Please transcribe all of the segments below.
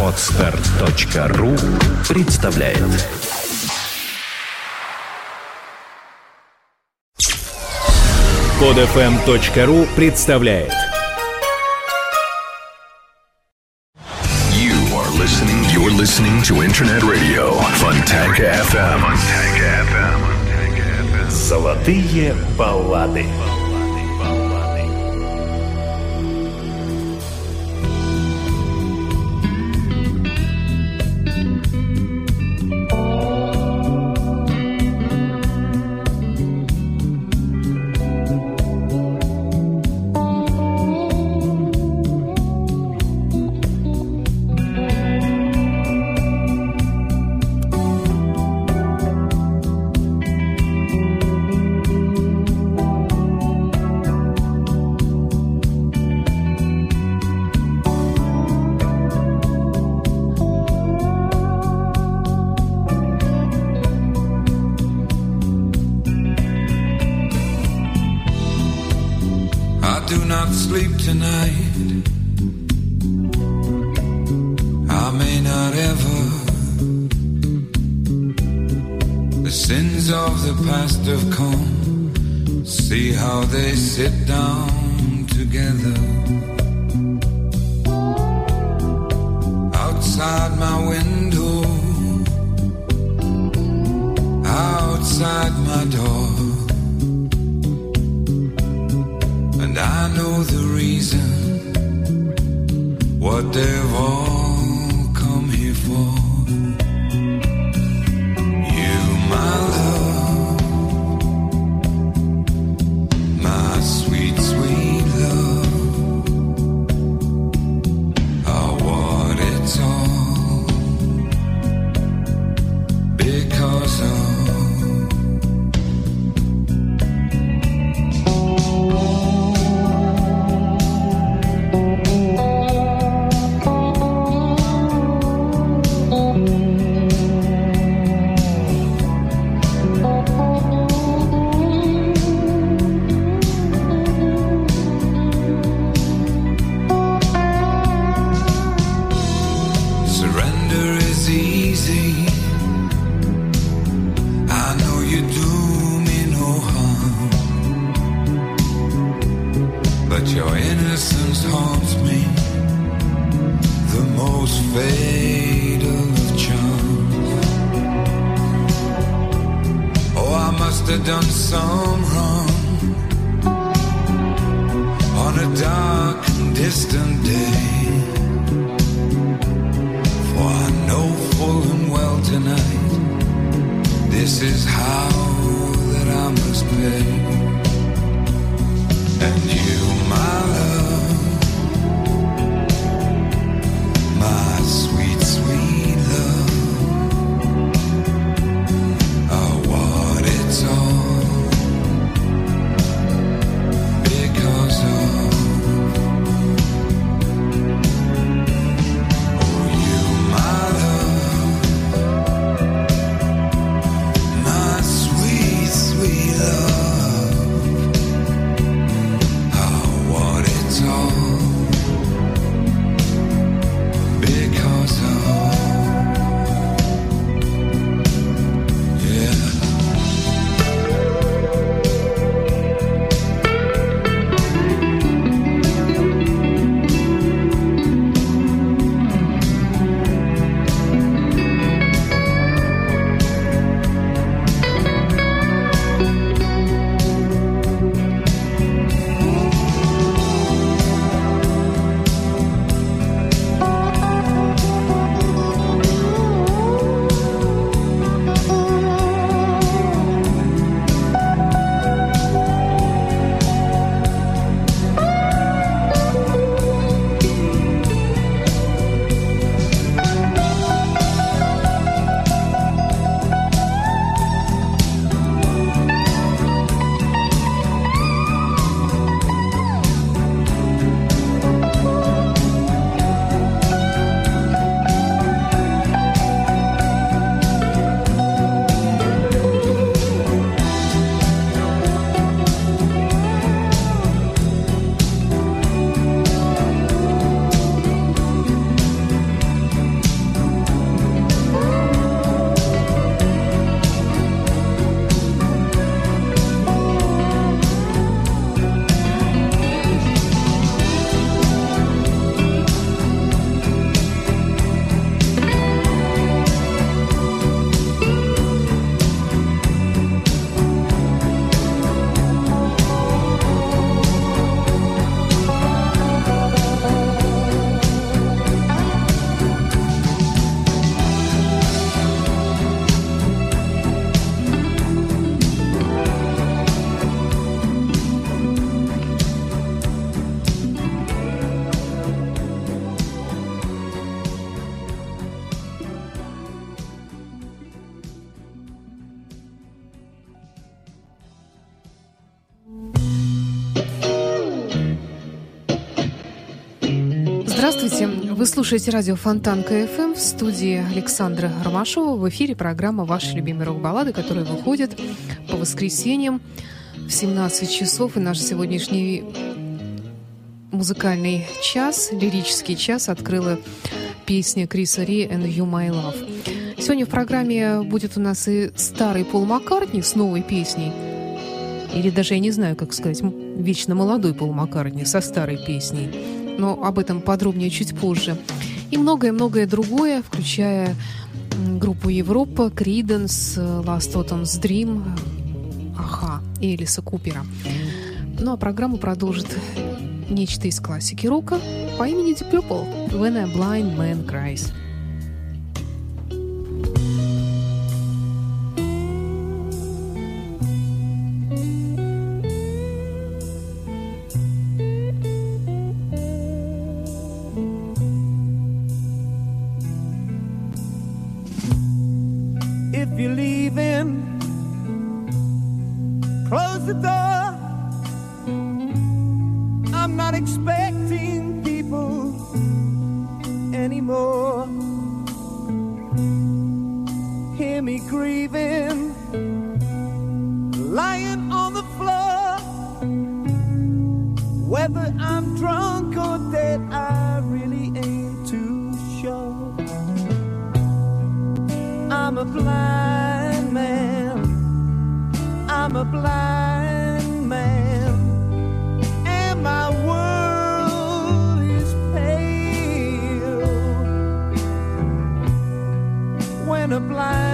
Отстар.ру представляет Подфм.ру эм представляет You are listening, you're listening to Internet Radio Fontanka FM. Эм. Эм. Золотые баллады. Золотые баллады. Вы слушаете радио Фонтан КФМ в студии Александра Ромашова. В эфире программа «Ваши любимые рок-баллады», которая выходит по воскресеньям в 17 часов. И наш сегодняшний музыкальный час, лирический час открыла песня Криса Ри «And You My Love». Сегодня в программе будет у нас и старый Пол Маккартни с новой песней. Или даже, я не знаю, как сказать, вечно молодой Пол Маккартни со старой песней но об этом подробнее чуть позже. И многое-многое другое, включая группу Европа, Криденс, Last Autumn's Dream, Аха и Элиса Купера. Ну а программу продолжит нечто из классики рока по имени Deep Purple «When a Blind Man Cries». I'm a blind man. I'm a blind man. And my world is pale. When a blind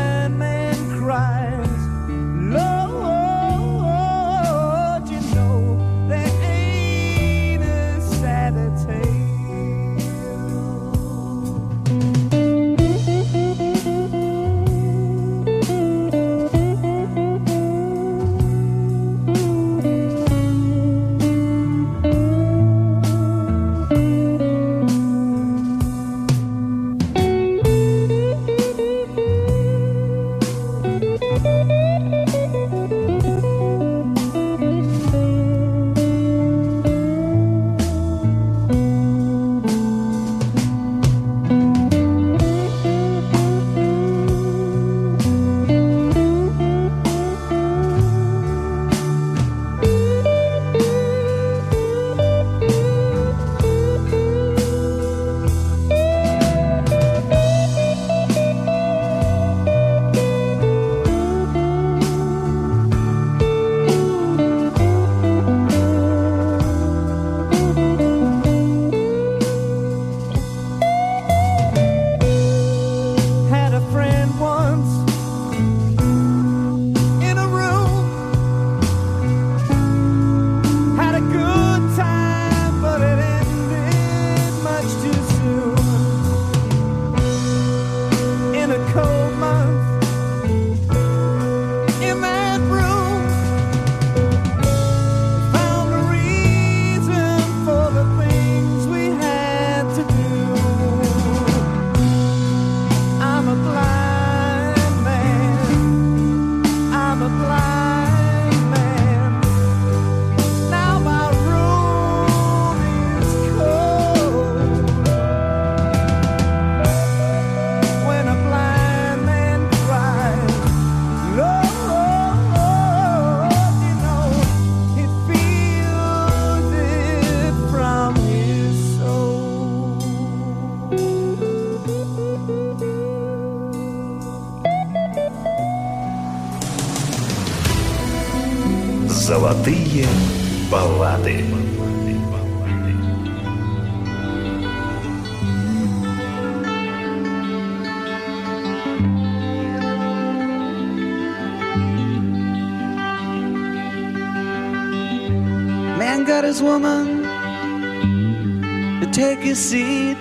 his seat.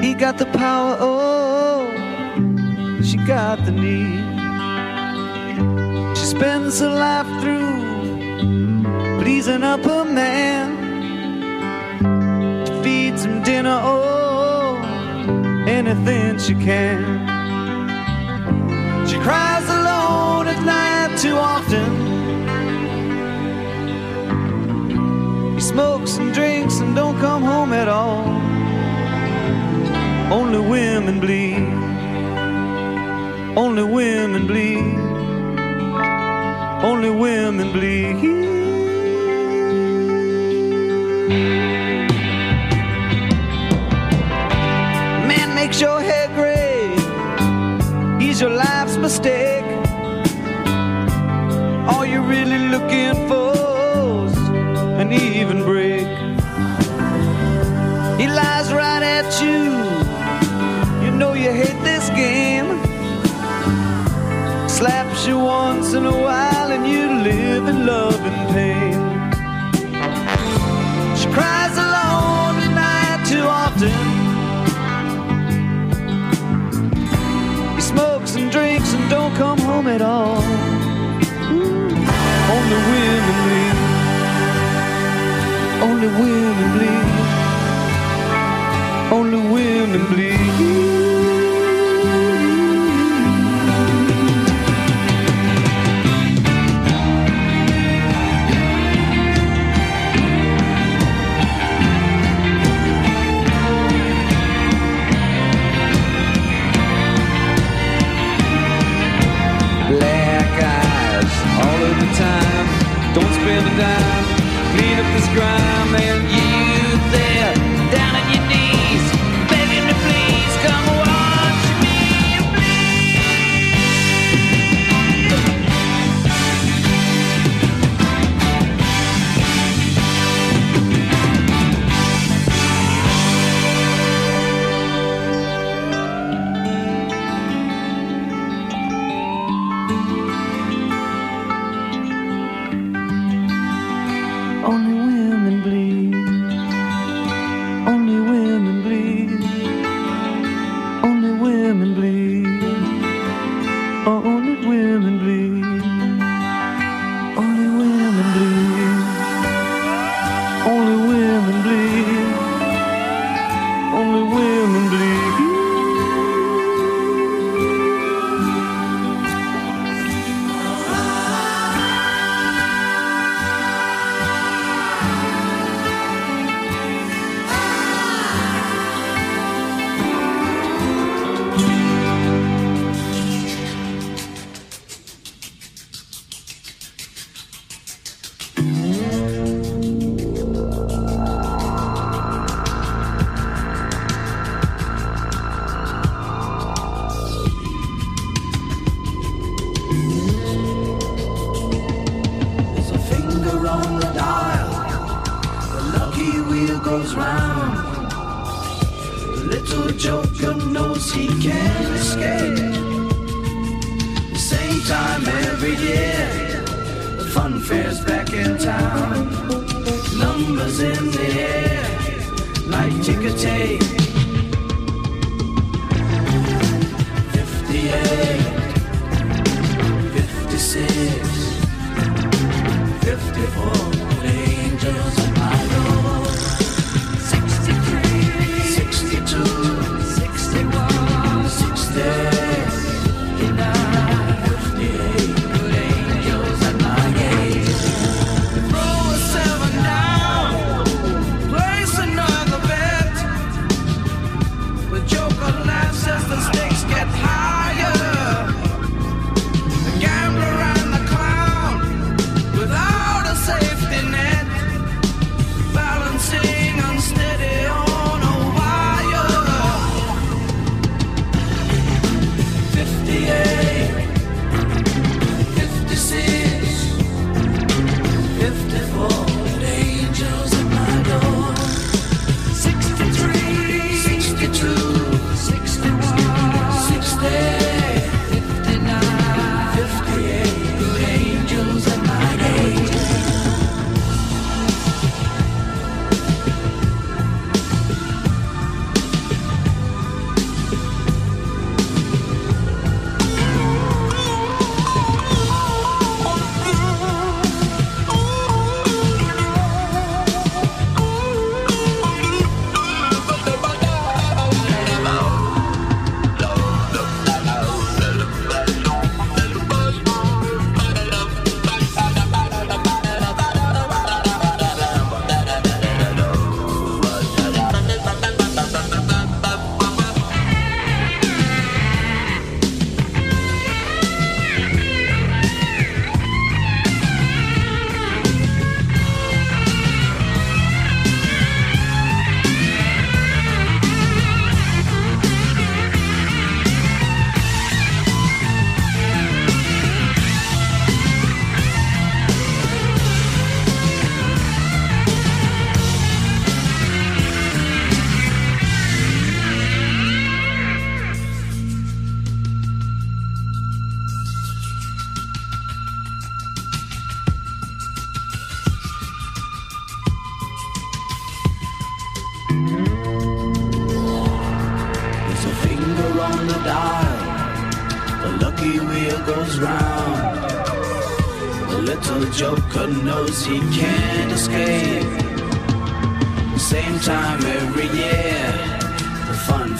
He got the power, oh, she got the need She spends her life through pleasing up a man. She feeds him dinner, oh, anything she can. She cries alone at night too often. smokes and drinks and don't come home at all. Only women bleed. Only women bleed. Only women bleed. Man makes your head gray. He's your life's mistake. All you're really looking for even break. He lies right at you. You know you hate this game. Slaps you once in a while and you live in love and pain. She cries alone at night too often. He smokes and drinks and don't come home at all. Ooh, only women bleed. Only women bleed. Only women bleed.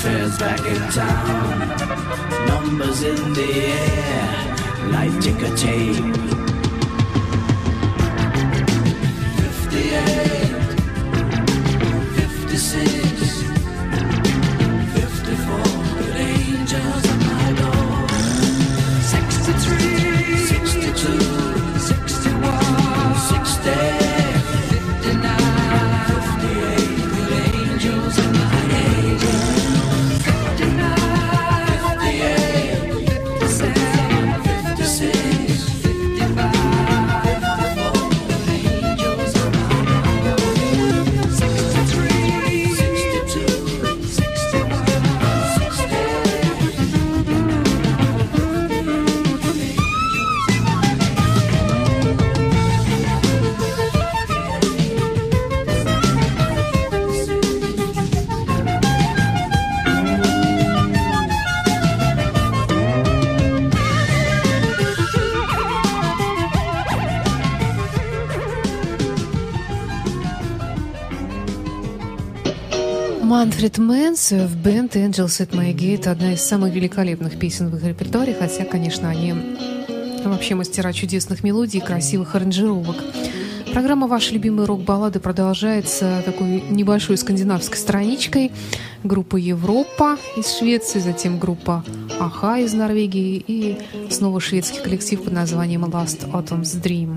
fair's back in town. Numbers in the air, like ticker tape. Уилфрид в бенд «Angels at My Gate» — одна из самых великолепных песен в их репертуаре, хотя, конечно, они вообще мастера чудесных мелодий и красивых аранжировок. Программа «Ваши любимые рок-баллады» продолжается такой небольшой скандинавской страничкой. Группа «Европа» из Швеции, затем группа «Аха» из Норвегии и снова шведский коллектив под названием «Last Autumn's Dream».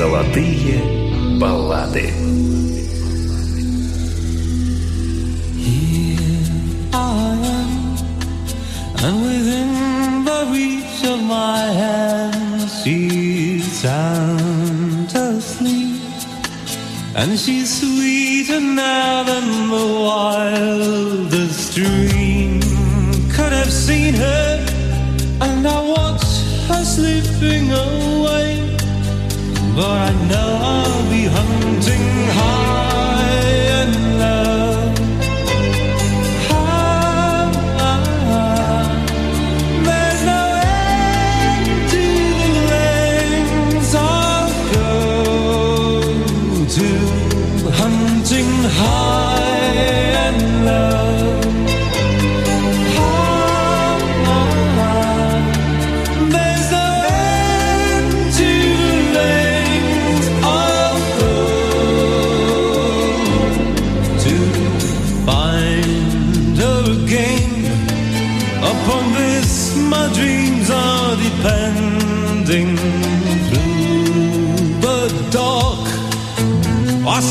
Золотые баллады. And within the reach of my hand, she's sound asleep. And she's sweeter now than the wildest dream could have seen her. And I watch her slipping away but I know I'll be hunting hard.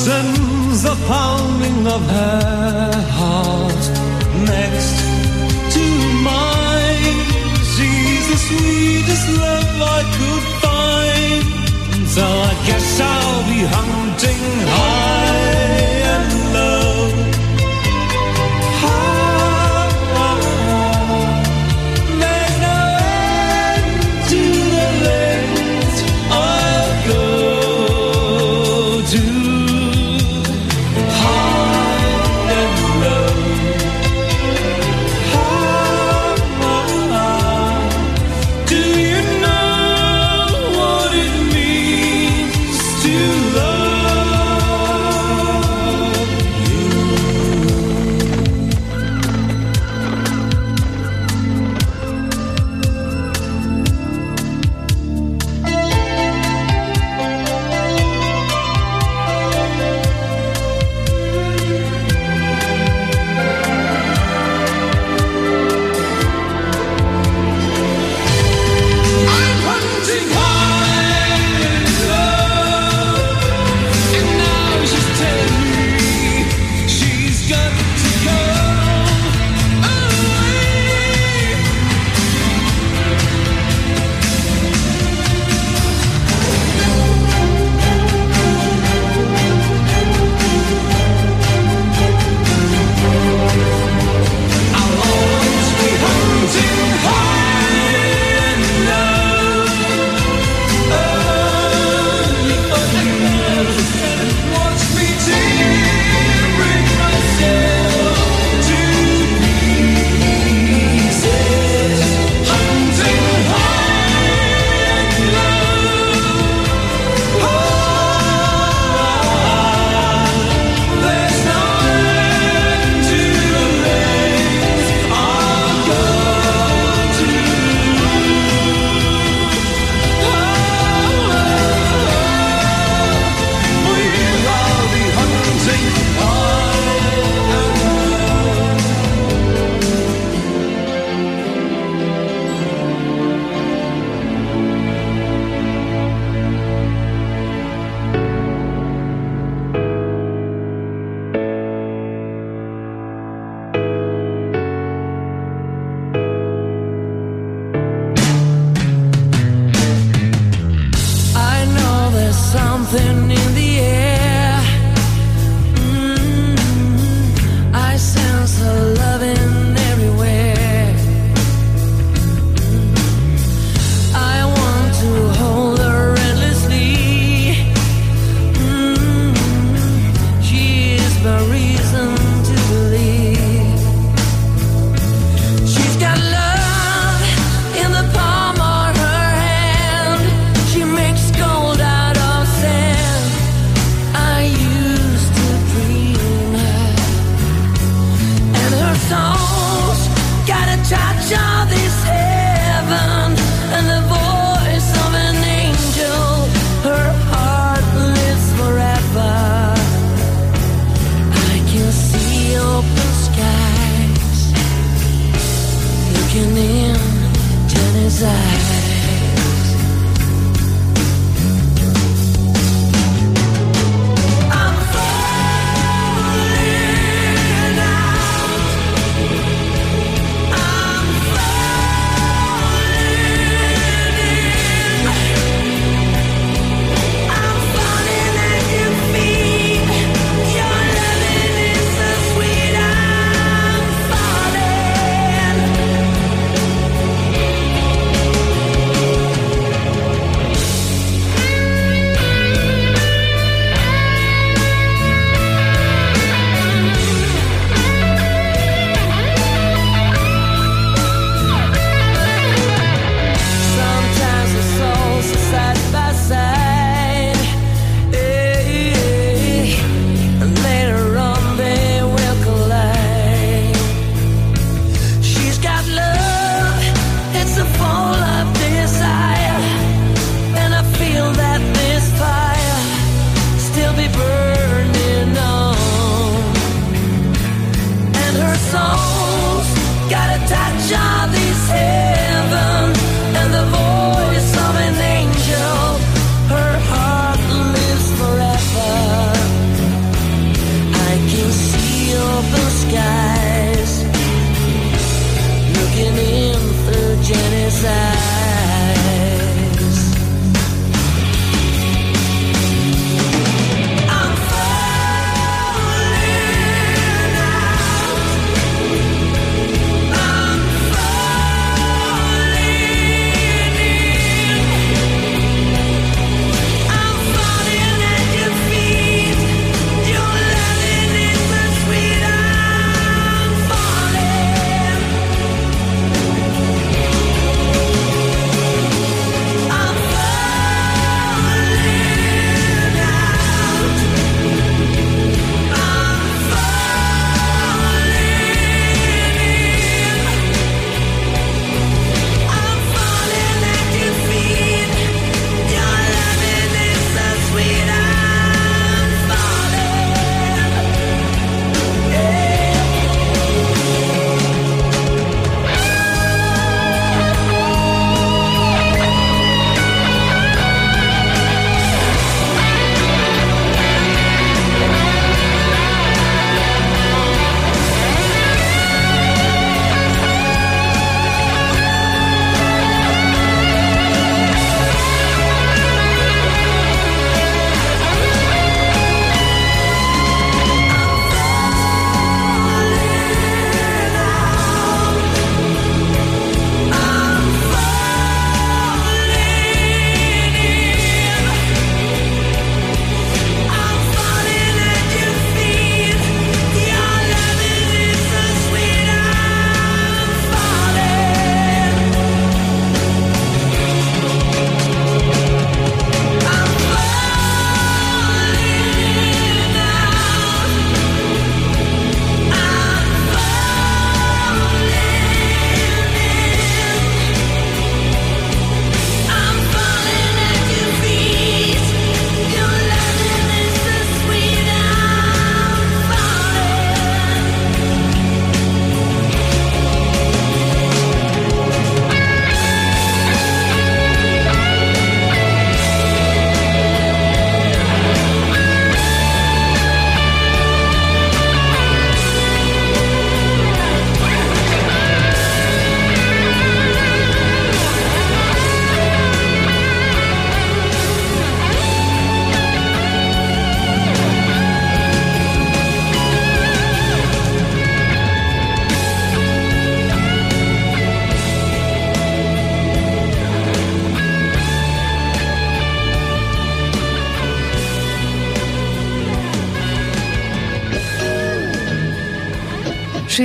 sends the pounding of her heart next to mine. She's the sweetest love I could find, so I guess I'll be hunting high.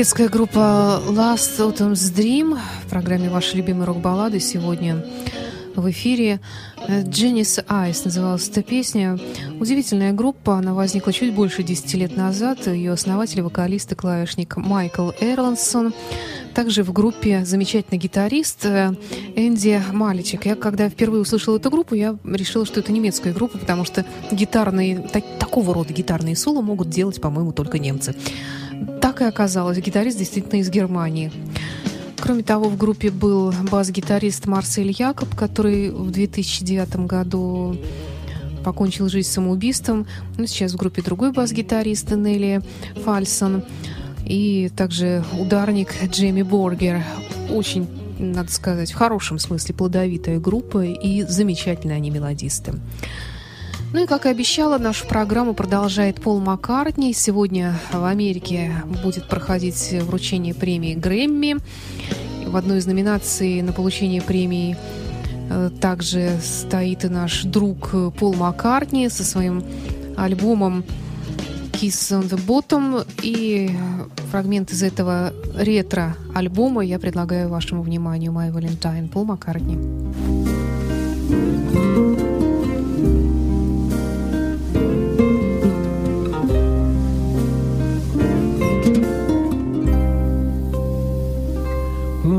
Шведская группа Last Autumn's Dream в программе «Ваши любимые рок-баллады» сегодня в эфире. «Дженнис Айс» называлась эта песня. Удивительная группа, она возникла чуть больше 10 лет назад. Ее основатель, вокалист и клавишник Майкл Эрлансон. Также в группе замечательный гитарист э, Энди Маличек. Я когда впервые услышала эту группу, я решила, что это немецкая группа, потому что гитарные, так, такого рода гитарные соло могут делать, по-моему, только немцы. Так и оказалось. Гитарист действительно из Германии. Кроме того, в группе был бас-гитарист Марсель Якоб, который в 2009 году покончил жизнь самоубийством. Ну, сейчас в группе другой бас-гитарист Нелли Фальсон. И также ударник Джейми Боргер. Очень, надо сказать, в хорошем смысле плодовитая группа и замечательные они мелодисты. Ну и, как и обещала, нашу программу продолжает Пол Маккартни. Сегодня в Америке будет проходить вручение премии Грэмми. В одной из номинаций на получение премии э, также стоит и наш друг Пол Маккартни со своим альбомом Kiss on the Bottom. И фрагмент из этого ретро-альбома я предлагаю вашему вниманию My Valentine Пол Маккартни.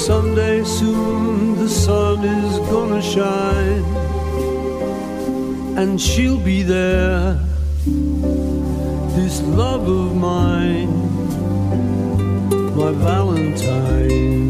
someday soon the sun is gonna shine and she'll be there. This love of mine, my Valentine.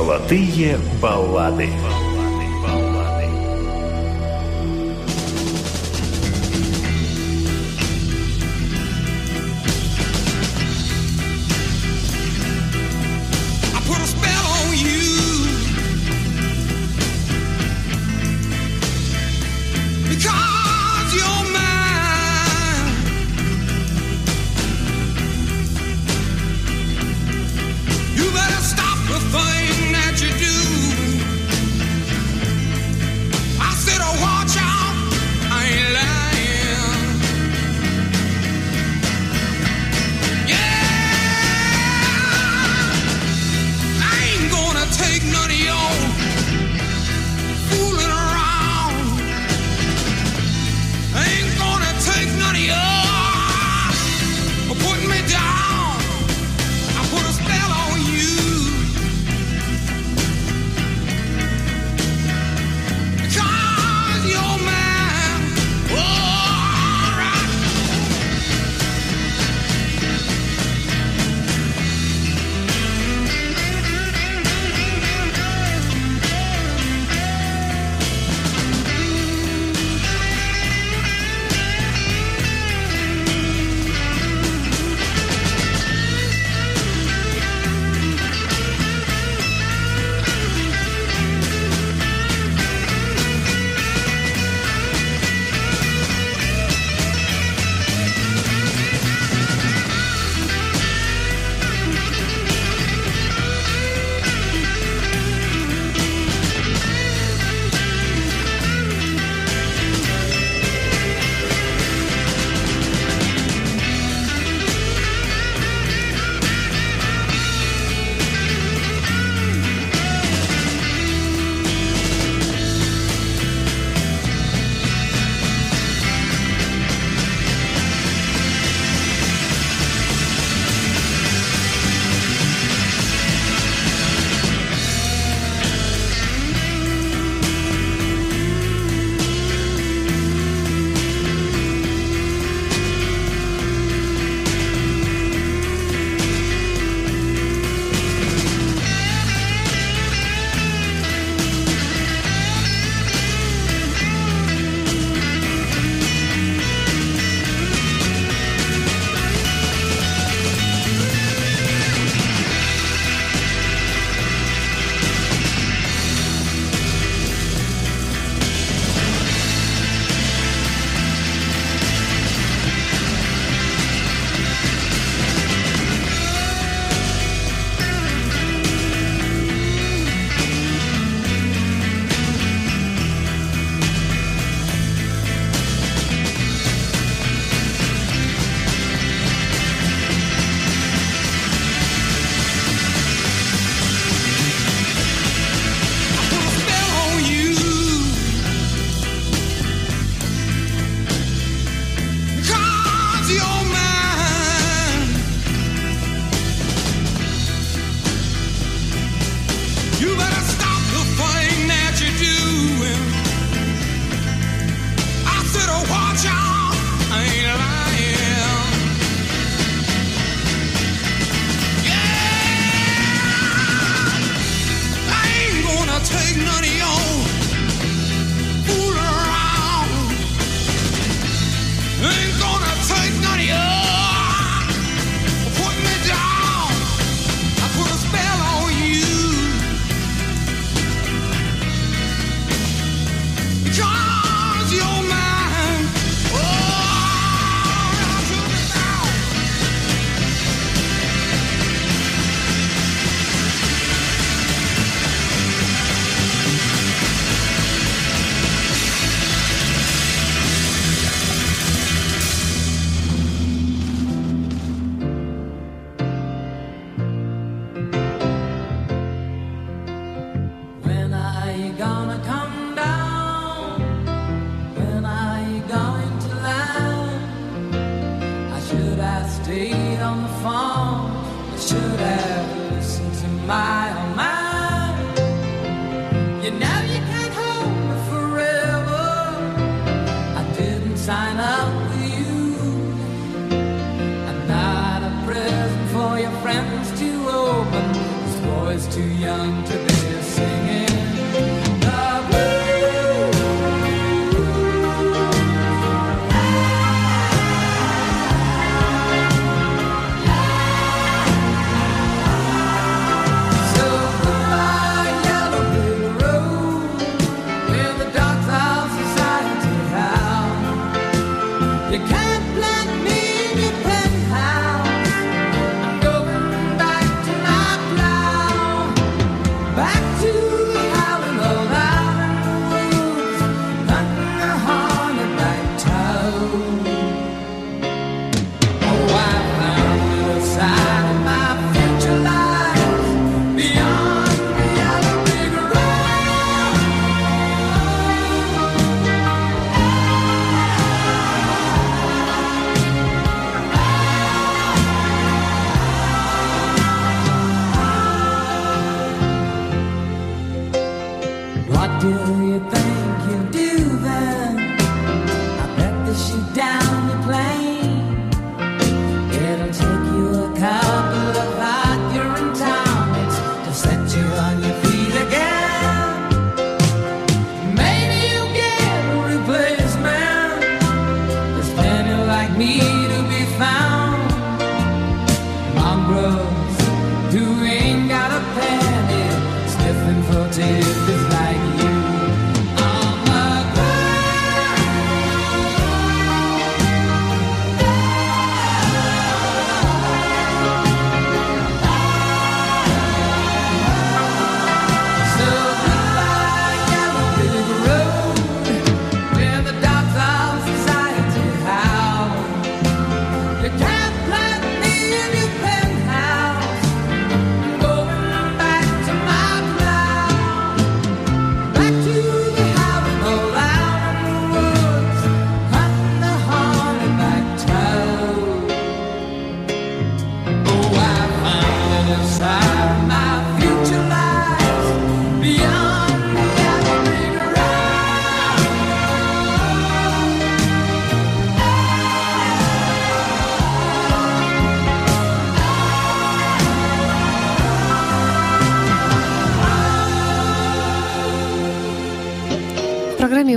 Золотые баллады.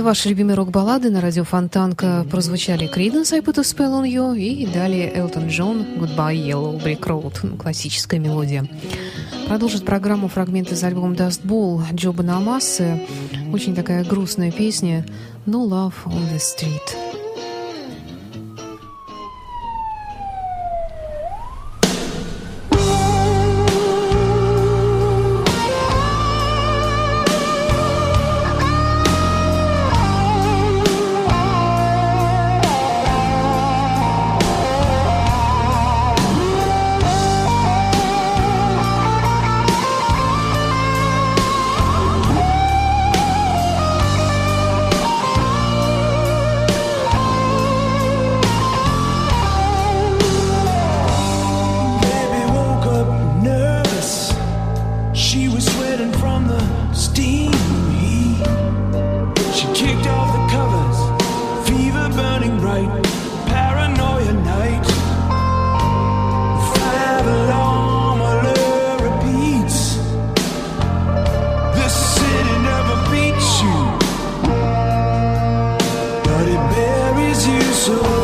ваши любимые рок-баллады на радио Фонтанка прозвучали Криденс, I Put a Spell on You и далее Элтон Джон, Goodbye Yellow Brick Road, ну, классическая мелодия. Продолжит программу фрагменты из альбома Dust Bowl Джоба Намасы. Очень такая грустная песня No Love on the Street. you so.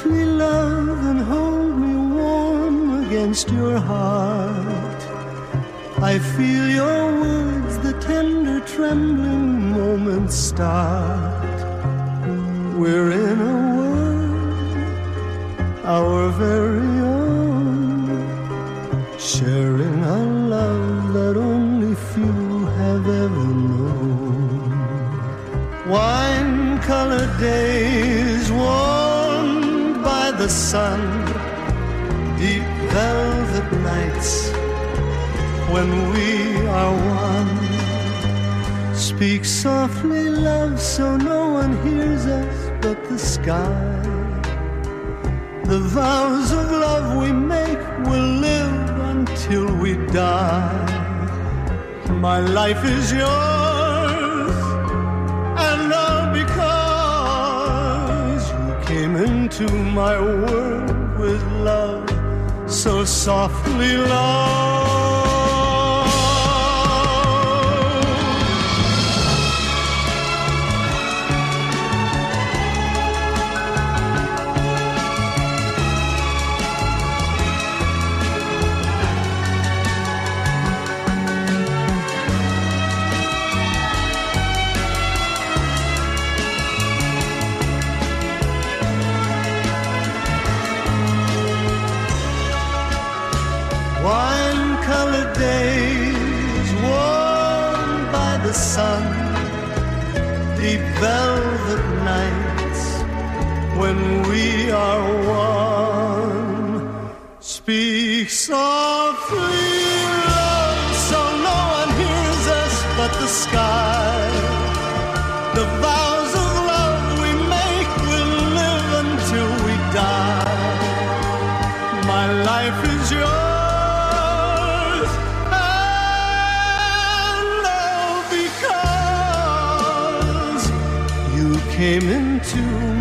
Softly, love, and hold me warm against your heart. I feel your words, the tender, trembling moments start. We're in a world, our very own, sharing a love that only few have ever known. Wine colored days sun, deep velvet nights when we are one. Speak softly, love, so no one hears us but the sky. The vows of love we make will live until we die. My life is yours into my world with love so softly, love. The sun, deep velvet nights when we are one. Speak softly, came into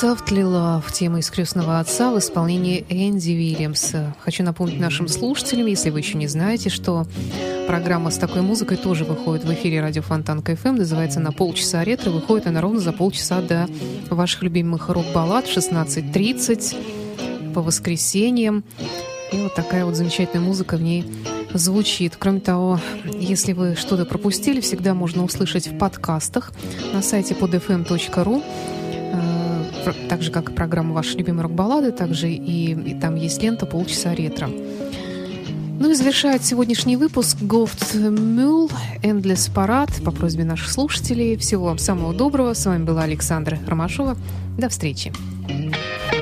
Softly Love, тема из «Крестного отца» в исполнении Энди Уильямса. Хочу напомнить нашим слушателям, если вы еще не знаете, что программа с такой музыкой тоже выходит в эфире радио Фонтан КФМ, называется «На полчаса ретро», выходит она ровно за полчаса до ваших любимых рок-баллад в 16.30 по воскресеньям. И вот такая вот замечательная музыка в ней звучит. Кроме того, если вы что-то пропустили, всегда можно услышать в подкастах на сайте podfm.ru так же, как и программа «Ваши любимые рок-баллады», также и, и там есть лента «Полчаса ретро». Ну и завершает сегодняшний выпуск Гофт Мюл Endless Parade по просьбе наших слушателей. Всего вам самого доброго. С вами была Александра Ромашова. До встречи. listening.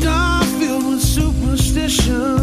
star filled with superstition.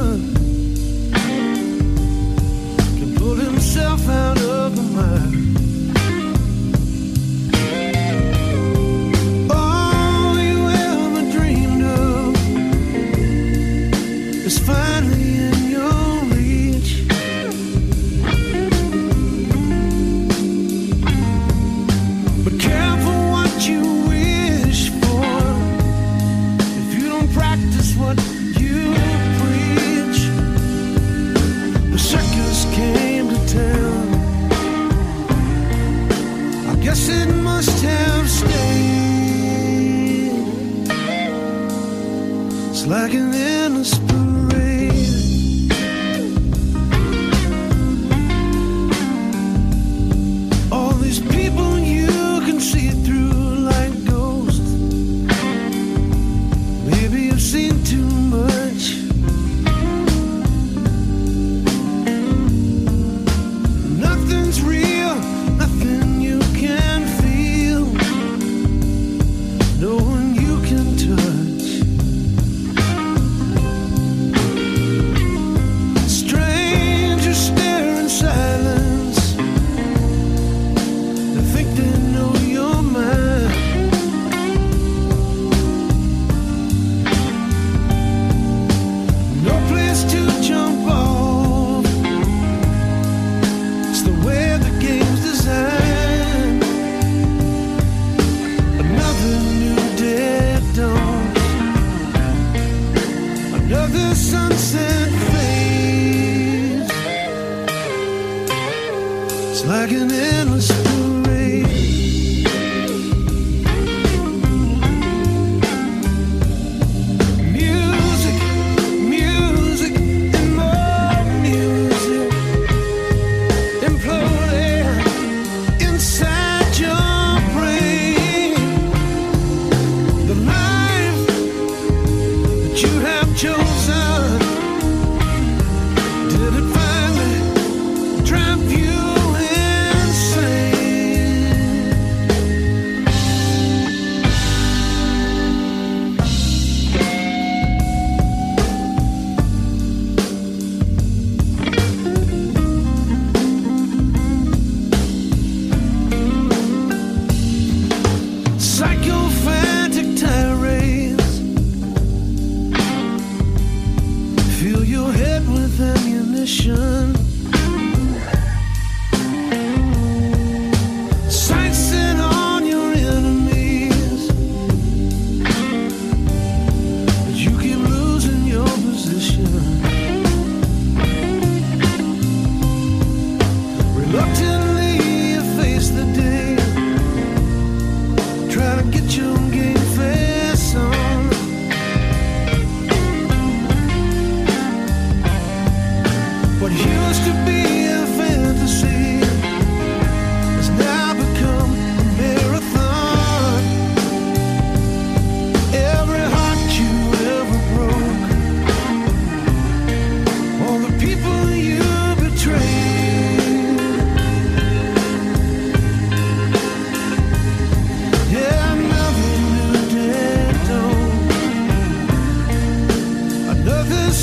It's like an endless parade.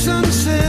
sunset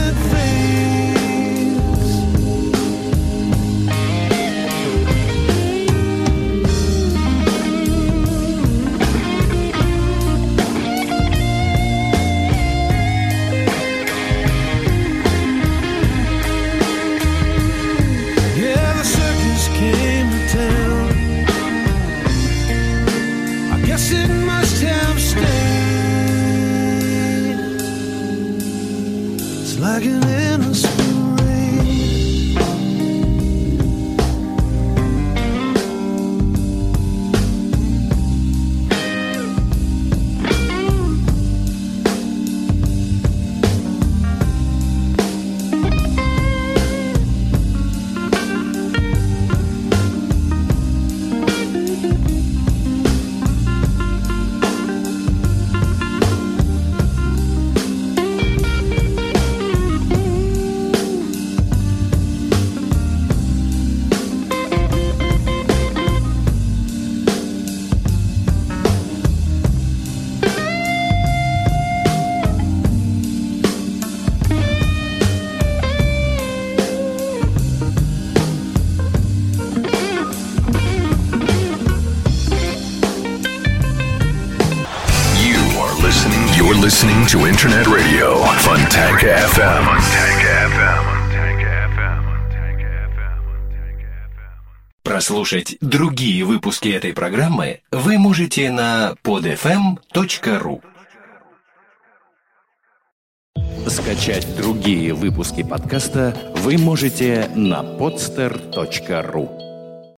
Прослушать другие выпуски этой программы вы можете на podfm.ru. Скачать другие выпуски подкаста вы можете на podster.ru.